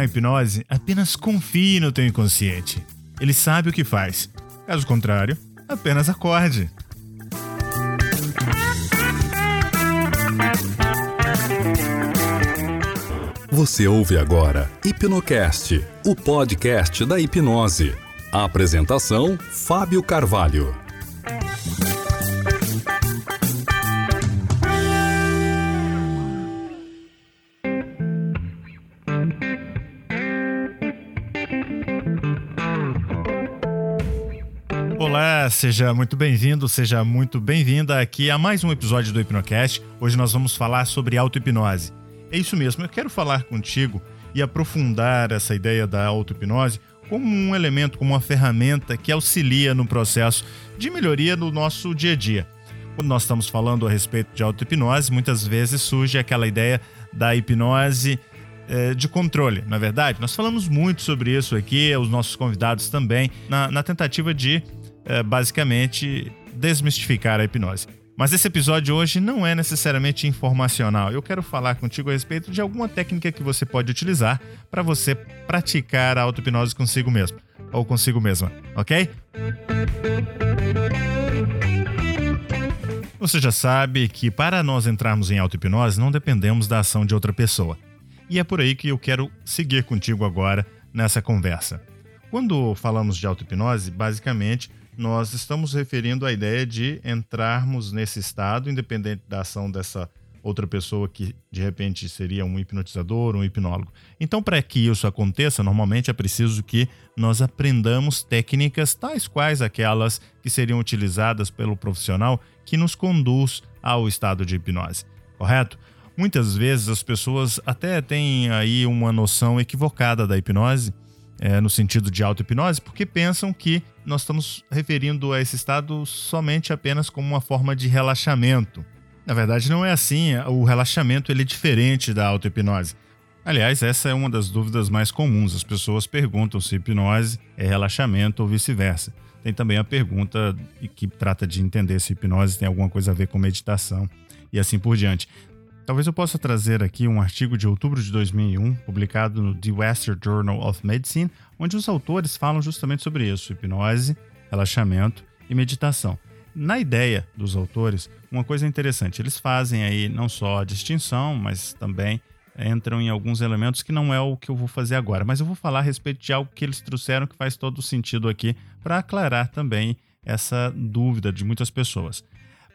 Na hipnose, apenas confie no teu inconsciente. Ele sabe o que faz. Caso contrário, apenas acorde. Você ouve agora Hipnocast, o podcast da hipnose. A apresentação: Fábio Carvalho. Olá, seja muito bem-vindo, seja muito bem-vinda aqui a mais um episódio do Hipnocast. Hoje nós vamos falar sobre auto-hipnose. É isso mesmo, eu quero falar contigo e aprofundar essa ideia da auto-hipnose como um elemento, como uma ferramenta que auxilia no processo de melhoria do nosso dia a dia. Quando nós estamos falando a respeito de auto-hipnose, muitas vezes surge aquela ideia da hipnose eh, de controle, na é verdade? Nós falamos muito sobre isso aqui, os nossos convidados também, na, na tentativa de é, basicamente desmistificar a hipnose. Mas esse episódio hoje não é necessariamente informacional. Eu quero falar contigo a respeito de alguma técnica que você pode utilizar para você praticar a auto-hipnose consigo mesmo ou consigo mesma, ok? Você já sabe que para nós entrarmos em auto-hipnose não dependemos da ação de outra pessoa. E é por aí que eu quero seguir contigo agora nessa conversa. Quando falamos de auto-hipnose, basicamente nós estamos referindo à ideia de entrarmos nesse estado, independente da ação dessa outra pessoa que de repente seria um hipnotizador, um hipnólogo. Então, para que isso aconteça, normalmente é preciso que nós aprendamos técnicas tais quais aquelas que seriam utilizadas pelo profissional que nos conduz ao estado de hipnose, correto? Muitas vezes as pessoas até têm aí uma noção equivocada da hipnose é, no sentido de auto-hipnose, porque pensam que nós estamos referindo a esse estado somente apenas como uma forma de relaxamento. Na verdade, não é assim. O relaxamento ele é diferente da auto-hipnose. Aliás, essa é uma das dúvidas mais comuns. As pessoas perguntam se hipnose é relaxamento ou vice-versa. Tem também a pergunta que trata de entender se hipnose tem alguma coisa a ver com meditação e assim por diante. Talvez eu possa trazer aqui um artigo de outubro de 2001, publicado no The Western Journal of Medicine, onde os autores falam justamente sobre isso: hipnose, relaxamento e meditação. Na ideia dos autores, uma coisa interessante, eles fazem aí não só a distinção, mas também entram em alguns elementos que não é o que eu vou fazer agora, mas eu vou falar a respeito de algo que eles trouxeram que faz todo sentido aqui para aclarar também essa dúvida de muitas pessoas.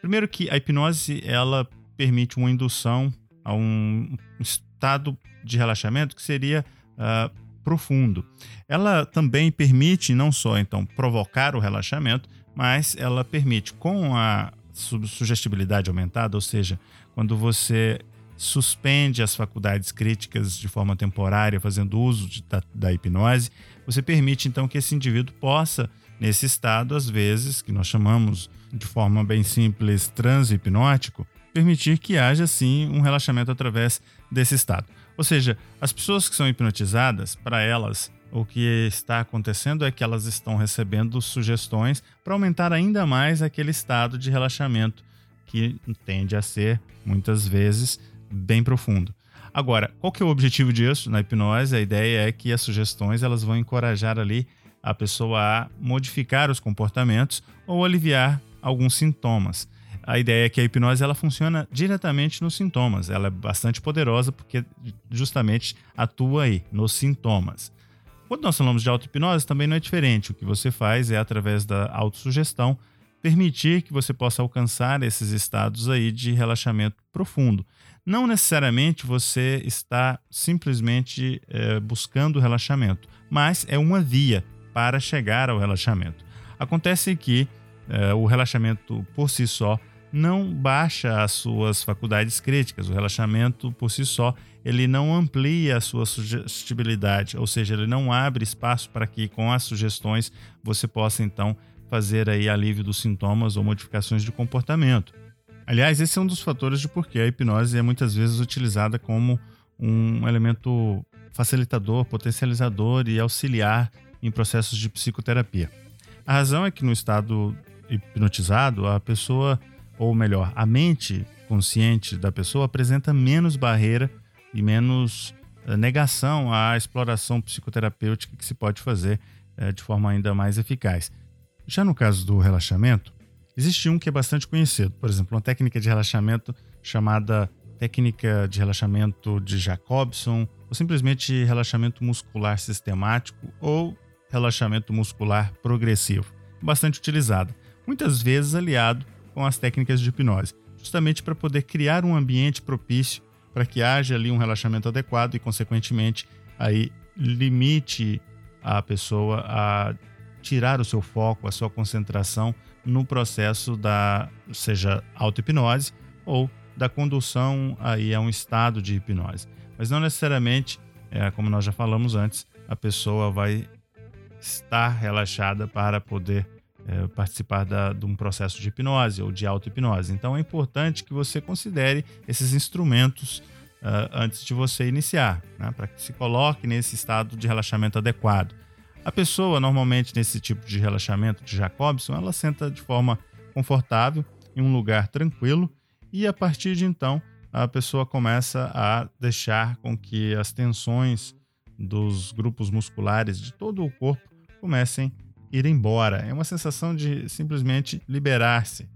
Primeiro que a hipnose ela permite uma indução a um estado de relaxamento que seria uh, profundo. Ela também permite não só então provocar o relaxamento, mas ela permite com a sugestibilidade aumentada, ou seja, quando você suspende as faculdades críticas de forma temporária, fazendo uso de, da, da hipnose, você permite então que esse indivíduo possa, nesse estado, às vezes, que nós chamamos de forma bem simples, transe hipnótico, permitir que haja sim um relaxamento através desse estado. Ou seja, as pessoas que são hipnotizadas, para elas, o que está acontecendo é que elas estão recebendo sugestões para aumentar ainda mais aquele estado de relaxamento que tende a ser muitas vezes bem profundo. Agora, qual que é o objetivo disso? Na hipnose, a ideia é que as sugestões elas vão encorajar ali a pessoa a modificar os comportamentos ou aliviar alguns sintomas a ideia é que a hipnose ela funciona diretamente nos sintomas. Ela é bastante poderosa porque justamente atua aí nos sintomas. Quando nós falamos de auto-hipnose, também não é diferente. O que você faz é, através da autossugestão, permitir que você possa alcançar esses estados aí de relaxamento profundo. Não necessariamente você está simplesmente é, buscando relaxamento, mas é uma via para chegar ao relaxamento. Acontece que é, o relaxamento por si só não baixa as suas faculdades críticas. O relaxamento por si só, ele não amplia a sua sugestibilidade, ou seja, ele não abre espaço para que com as sugestões você possa então fazer aí alívio dos sintomas ou modificações de comportamento. Aliás, esse é um dos fatores de por que a hipnose é muitas vezes utilizada como um elemento facilitador, potencializador e auxiliar em processos de psicoterapia. A razão é que no estado hipnotizado, a pessoa ou melhor, a mente consciente da pessoa apresenta menos barreira e menos eh, negação à exploração psicoterapêutica que se pode fazer é, de forma ainda mais eficaz. Já no caso do relaxamento, existe um que é bastante conhecido, por exemplo, uma técnica de relaxamento chamada técnica de relaxamento de Jacobson, ou simplesmente relaxamento muscular sistemático ou relaxamento muscular progressivo, bastante utilizada, muitas vezes aliado com as técnicas de hipnose, justamente para poder criar um ambiente propício para que haja ali um relaxamento adequado e, consequentemente, aí limite a pessoa a tirar o seu foco, a sua concentração no processo da, seja auto-hipnose ou da condução aí a um estado de hipnose. Mas não necessariamente, é, como nós já falamos antes, a pessoa vai estar relaxada para poder é, participar da, de um processo de hipnose ou de auto-hipnose. Então é importante que você considere esses instrumentos uh, antes de você iniciar, né, para que se coloque nesse estado de relaxamento adequado. A pessoa, normalmente, nesse tipo de relaxamento de Jacobson, ela senta de forma confortável, em um lugar tranquilo, e a partir de então, a pessoa começa a deixar com que as tensões dos grupos musculares de todo o corpo comecem ir embora. É uma sensação de simplesmente liberar-se.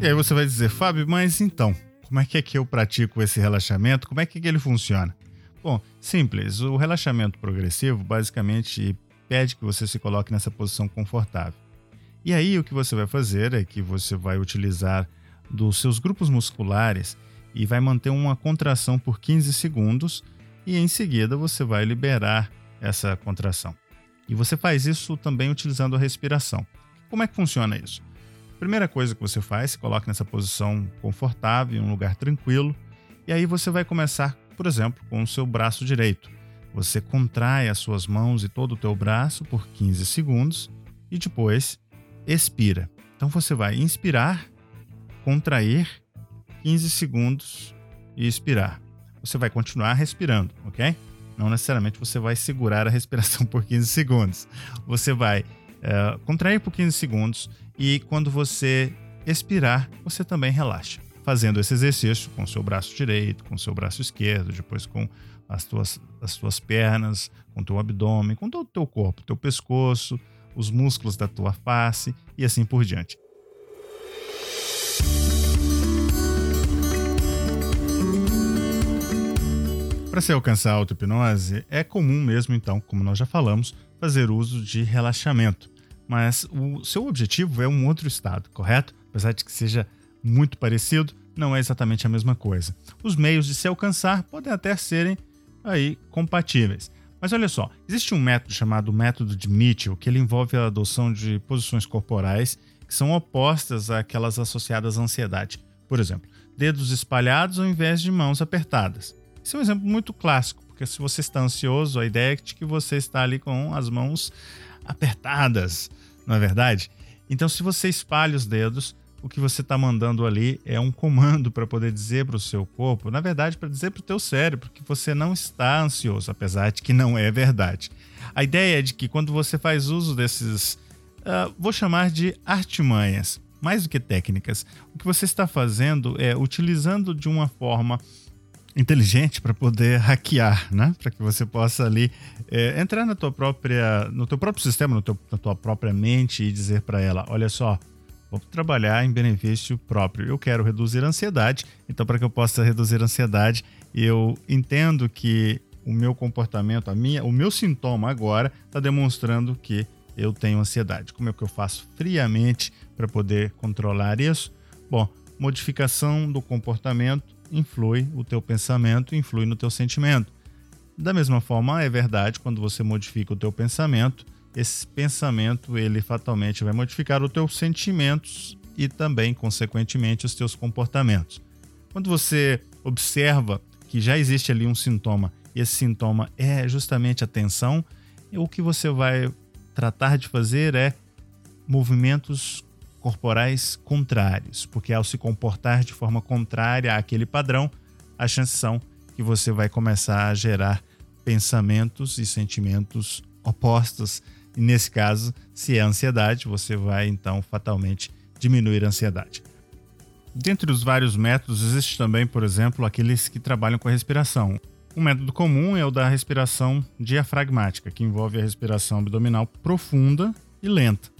E aí você vai dizer, Fábio, mas então, como é que é que eu pratico esse relaxamento? Como é que, é que ele funciona? Bom, simples. O relaxamento progressivo basicamente pede que você se coloque nessa posição confortável. E aí o que você vai fazer é que você vai utilizar dos seus grupos musculares e vai manter uma contração por 15 segundos e em seguida você vai liberar essa contração. E você faz isso também utilizando a respiração. Como é que funciona isso? Primeira coisa que você faz, se coloca nessa posição confortável, em um lugar tranquilo, e aí você vai começar por exemplo, com o seu braço direito. Você contrai as suas mãos e todo o teu braço por 15 segundos e depois expira. Então você vai inspirar, contrair 15 segundos e expirar. Você vai continuar respirando, ok? Não necessariamente você vai segurar a respiração por 15 segundos. Você vai uh, contrair por 15 segundos e quando você expirar, você também relaxa fazendo esse exercício com o seu braço direito, com o seu braço esquerdo, depois com as tuas, as tuas pernas, com o teu abdômen, com todo o teu corpo, teu pescoço, os músculos da tua face e assim por diante. Para se alcançar a auto-hipnose, é comum mesmo, então, como nós já falamos, fazer uso de relaxamento. Mas o seu objetivo é um outro estado, correto? Apesar de que seja muito parecido, não é exatamente a mesma coisa. Os meios de se alcançar podem até serem aí compatíveis. Mas olha só, existe um método chamado método de Mitchell, que ele envolve a adoção de posições corporais que são opostas àquelas associadas à ansiedade. Por exemplo, dedos espalhados ao invés de mãos apertadas. Esse é um exemplo muito clássico, porque se você está ansioso, a ideia é de que você está ali com as mãos apertadas, não é verdade? Então, se você espalha os dedos, o que você está mandando ali é um comando para poder dizer para o seu corpo, na verdade, para dizer para o teu cérebro que você não está ansioso, apesar de que não é verdade. A ideia é de que quando você faz uso desses, uh, vou chamar de artimanhas, mais do que técnicas, o que você está fazendo é utilizando de uma forma inteligente para poder hackear, né? Para que você possa ali é, entrar na tua própria, no teu próprio sistema, no teu, na tua própria mente e dizer para ela, olha só, Vou trabalhar em benefício próprio. Eu quero reduzir a ansiedade, então, para que eu possa reduzir a ansiedade, eu entendo que o meu comportamento, a minha, o meu sintoma agora está demonstrando que eu tenho ansiedade. Como é que eu faço friamente para poder controlar isso? Bom, modificação do comportamento influi o teu pensamento, influi no teu sentimento. Da mesma forma, é verdade quando você modifica o teu pensamento, esse pensamento ele fatalmente vai modificar os teus sentimentos e também, consequentemente, os teus comportamentos. Quando você observa que já existe ali um sintoma e esse sintoma é justamente a tensão, o que você vai tratar de fazer é movimentos corporais contrários, porque ao se comportar de forma contrária àquele padrão, a chance são que você vai começar a gerar pensamentos e sentimentos opostos e nesse caso, se é ansiedade, você vai então fatalmente diminuir a ansiedade. Dentre os vários métodos, existe também, por exemplo, aqueles que trabalham com a respiração. Um método comum é o da respiração diafragmática, que envolve a respiração abdominal profunda e lenta.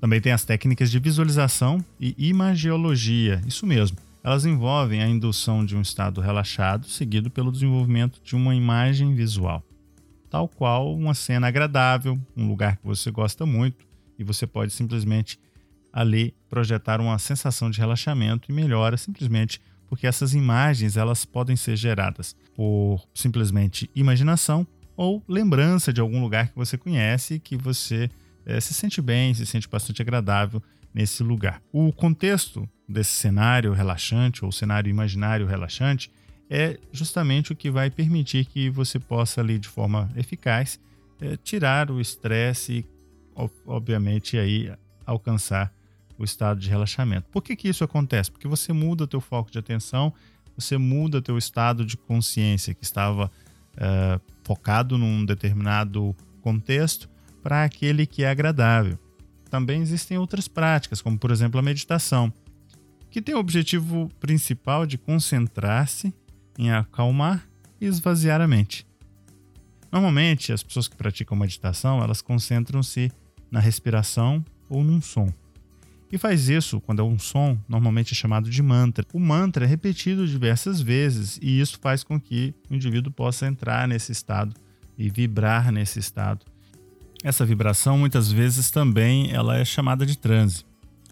Também tem as técnicas de visualização e imagiologia, isso mesmo. Elas envolvem a indução de um estado relaxado, seguido pelo desenvolvimento de uma imagem visual, tal qual uma cena agradável, um lugar que você gosta muito, e você pode simplesmente ali projetar uma sensação de relaxamento e melhora simplesmente porque essas imagens elas podem ser geradas por simplesmente imaginação ou lembrança de algum lugar que você conhece que você é, se sente bem, se sente bastante agradável nesse lugar. O contexto desse cenário relaxante ou cenário imaginário relaxante é justamente o que vai permitir que você possa ali de forma eficaz é, tirar o estresse e obviamente aí alcançar o estado de relaxamento. Por que, que isso acontece? Porque você muda o teu foco de atenção, você muda o teu estado de consciência que estava uh, focado num determinado contexto para aquele que é agradável. Também existem outras práticas, como por exemplo a meditação, que tem o objetivo principal de concentrar-se em acalmar e esvaziar a mente. Normalmente, as pessoas que praticam meditação, elas concentram-se na respiração ou num som. E faz isso quando é um som, normalmente é chamado de mantra. O mantra é repetido diversas vezes e isso faz com que o indivíduo possa entrar nesse estado e vibrar nesse estado. Essa vibração muitas vezes também ela é chamada de transe.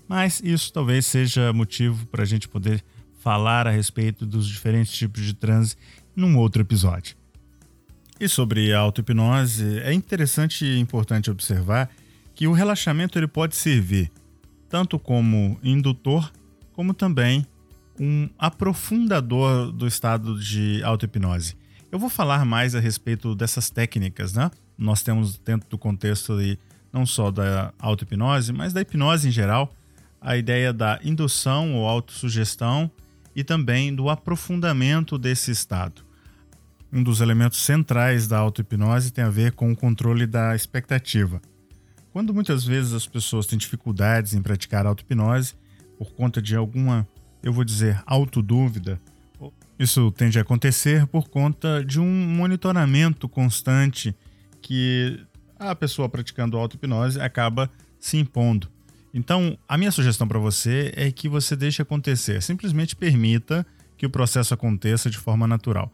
Mas isso talvez seja motivo para a gente poder falar a respeito dos diferentes tipos de transe num outro episódio. E sobre a auto-hipnose, é interessante e importante observar que o relaxamento ele pode servir tanto como indutor, como também um aprofundador do estado de auto-hipnose. Eu vou falar mais a respeito dessas técnicas, né? Nós temos dentro do contexto aí, não só da auto-hipnose, mas da hipnose em geral, a ideia da indução ou autossugestão e também do aprofundamento desse estado. Um dos elementos centrais da auto-hipnose tem a ver com o controle da expectativa. Quando muitas vezes as pessoas têm dificuldades em praticar auto-hipnose por conta de alguma, eu vou dizer, autodúvida, isso tende a acontecer por conta de um monitoramento constante que a pessoa praticando auto-hipnose acaba se impondo. Então, a minha sugestão para você é que você deixe acontecer, simplesmente permita que o processo aconteça de forma natural.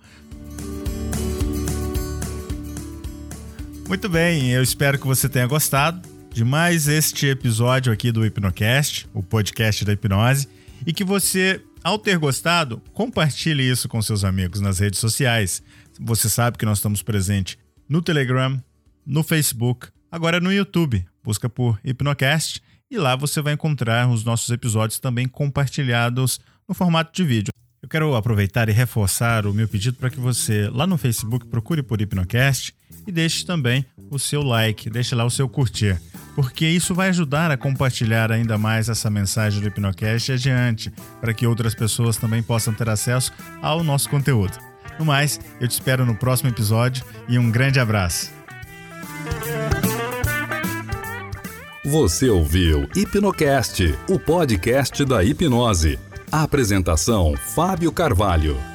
Muito bem, eu espero que você tenha gostado de mais este episódio aqui do Hipnocast, o podcast da hipnose, e que você, ao ter gostado, compartilhe isso com seus amigos nas redes sociais. Você sabe que nós estamos presentes no Telegram, no Facebook, agora no YouTube. Busca por Hipnocast e lá você vai encontrar os nossos episódios também compartilhados no formato de vídeo. Eu quero aproveitar e reforçar o meu pedido para que você, lá no Facebook, procure por Hipnocast e deixe também o seu like, deixe lá o seu curtir, porque isso vai ajudar a compartilhar ainda mais essa mensagem do Hipnocast adiante, para que outras pessoas também possam ter acesso ao nosso conteúdo. No mais, eu te espero no próximo episódio e um grande abraço. Você ouviu Hipnocast, o podcast da hipnose. A apresentação: Fábio Carvalho.